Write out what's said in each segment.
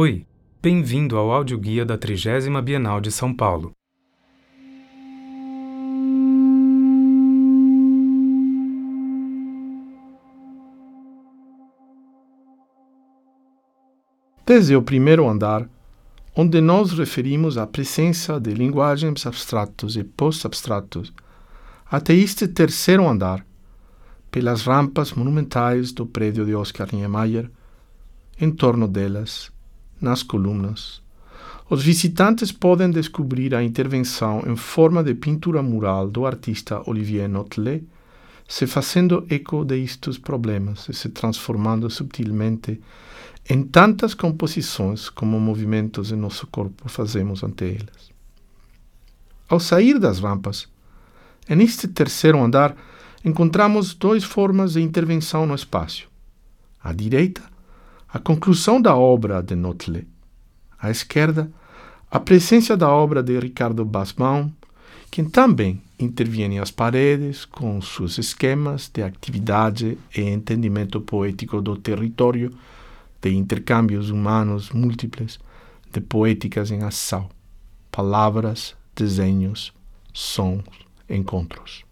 Oi, bem-vindo ao audioguia da 30 Bienal de São Paulo. Desde o primeiro andar, onde nós referimos à presença de linguagens abstratos e post-abstratos, até este terceiro andar, pelas rampas monumentais do prédio de Oscar Niemeyer, em torno delas, nas colunas, os visitantes podem descobrir a intervenção em forma de pintura mural do artista Olivier Notelet, se fazendo eco de estes problemas e se transformando subtilmente em tantas composições como movimentos em nosso corpo fazemos ante elas. Ao sair das rampas, neste terceiro andar, encontramos duas formas de intervenção no espaço. À direita, a conclusão da obra de Notle. À esquerda, a presença da obra de Ricardo Basbaum, que também intervém às paredes com seus esquemas de atividade e entendimento poético do território, de intercâmbios humanos múltiples, de poéticas em ação, palavras, desenhos, sons, encontros.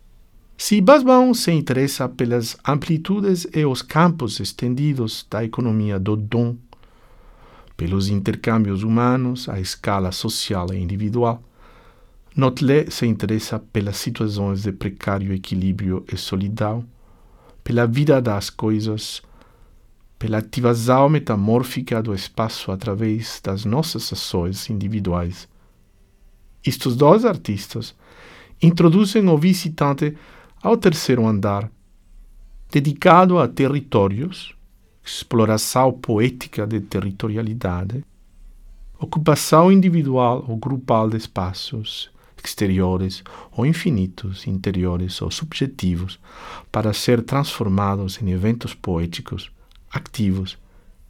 Se Basbaum se interessa pelas amplitudes e os campos estendidos da economia do dom, pelos intercâmbios humanos à escala social e individual, Notlé se interessa pelas situações de precário equilíbrio e solidão, pela vida das coisas, pela ativação metamórfica do espaço através das nossas ações individuais. Estes dois artistas introduzem o visitante ao terceiro andar, dedicado a territórios, exploração poética de territorialidade, ocupação individual ou grupal de espaços exteriores ou infinitos, interiores ou subjetivos, para ser transformados em eventos poéticos, ativos,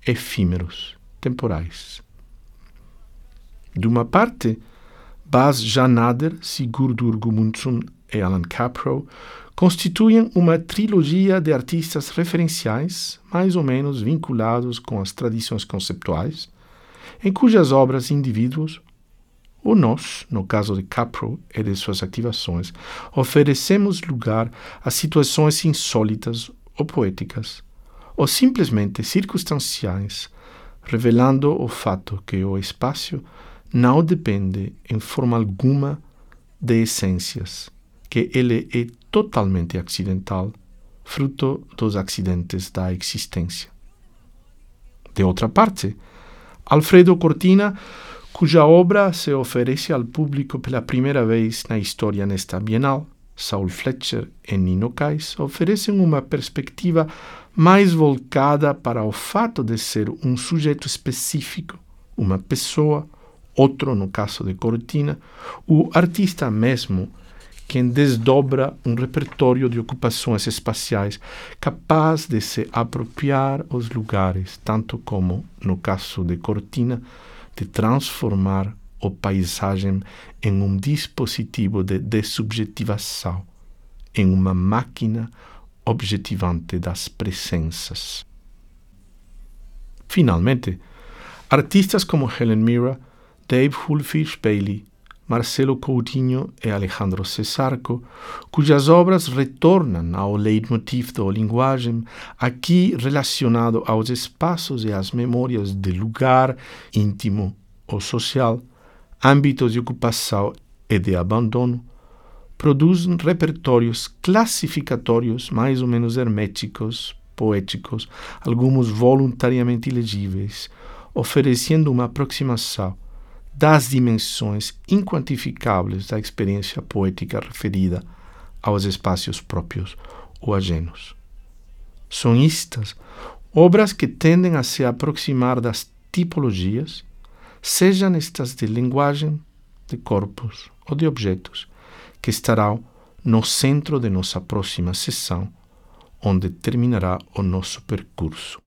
efímeros, temporais. De uma parte, Bas Janader, Sigurdur Gudmundsson e Alan Caprow constituem uma trilogia de artistas referenciais, mais ou menos vinculados com as tradições conceptuais, em cujas obras indivíduos, ou nós, no caso de Caprow e de suas ativações, oferecemos lugar a situações insólitas ou poéticas, ou simplesmente circunstanciais, revelando o fato que o espaço não depende, em forma alguma, de essências que ele é totalmente acidental, fruto dos acidentes da existência. De outra parte, Alfredo Cortina, cuja obra se oferece ao público pela primeira vez na história nesta Bienal, Saul Fletcher e Nino Kais oferecem uma perspectiva mais voltada para o fato de ser um sujeito específico, uma pessoa, outro no caso de Cortina, o artista mesmo quem desdobra um repertório de ocupações espaciais capaz de se apropriar os lugares, tanto como, no caso de Cortina, de transformar a paisagem em um dispositivo de desubjetivação, em uma máquina objetivante das presenças. Finalmente, artistas como Helen Mirren, Dave Hulfish Bailey, Marcelo Coutinho e Alejandro Cesarco, cujas obras retornam ao leitmotiv da linguagem, aqui relacionado aos espaços e às memórias de lugar íntimo ou social, âmbitos de ocupação e de abandono, produzem repertórios classificatórios mais ou menos herméticos, poéticos, alguns voluntariamente ilegíveis, oferecendo uma aproximação das dimensões inquantificáveis da experiência poética referida aos espaços próprios ou ajenos. São estas obras que tendem a se aproximar das tipologias, sejam estas de linguagem, de corpos ou de objetos, que estarão no centro de nossa próxima sessão, onde terminará o nosso percurso.